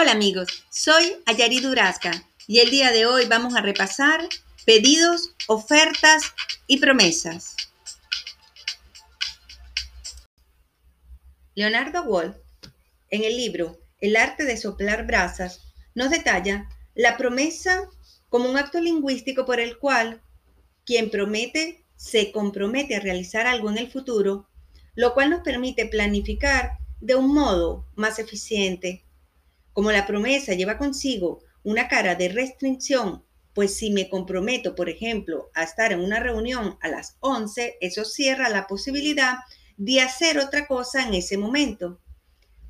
Hola amigos, soy Ayari Durazca y el día de hoy vamos a repasar pedidos, ofertas y promesas. Leonardo Wolf, en el libro El arte de soplar brasas, nos detalla la promesa como un acto lingüístico por el cual quien promete se compromete a realizar algo en el futuro, lo cual nos permite planificar de un modo más eficiente. Como la promesa lleva consigo una cara de restricción, pues si me comprometo, por ejemplo, a estar en una reunión a las 11, eso cierra la posibilidad de hacer otra cosa en ese momento.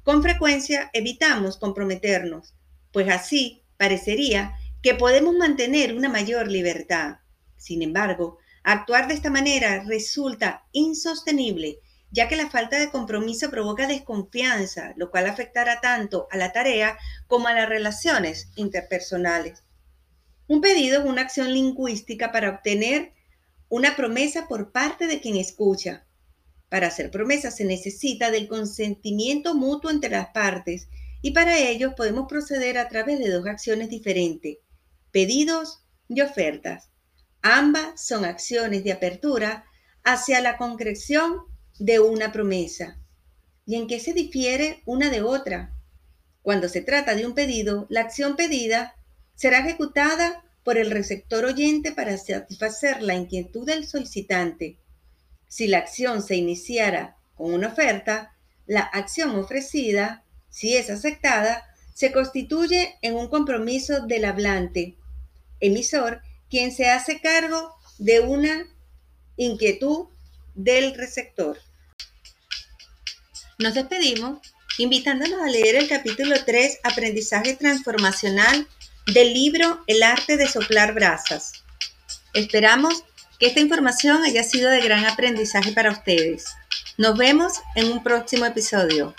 Con frecuencia evitamos comprometernos, pues así parecería que podemos mantener una mayor libertad. Sin embargo, actuar de esta manera resulta insostenible, ya que la falta de compromiso provoca desconfianza, lo cual afectará tanto a la tarea como a las relaciones interpersonales. Un pedido es una acción lingüística para obtener una promesa por parte de quien escucha. Para hacer promesas se necesita del consentimiento mutuo entre las partes y para ello podemos proceder a través de dos acciones diferentes, pedidos y ofertas. Ambas son acciones de apertura hacia la concreción de una promesa. ¿Y en qué se difiere una de otra? Cuando se trata de un pedido, la acción pedida será ejecutada por el receptor oyente para satisfacer la inquietud del solicitante. Si la acción se iniciara con una oferta, la acción ofrecida, si es aceptada, se constituye en un compromiso del hablante, emisor, quien se hace cargo de una inquietud del receptor. Nos despedimos invitándonos a leer el capítulo 3, Aprendizaje Transformacional del libro El arte de soplar brasas. Esperamos que esta información haya sido de gran aprendizaje para ustedes. Nos vemos en un próximo episodio.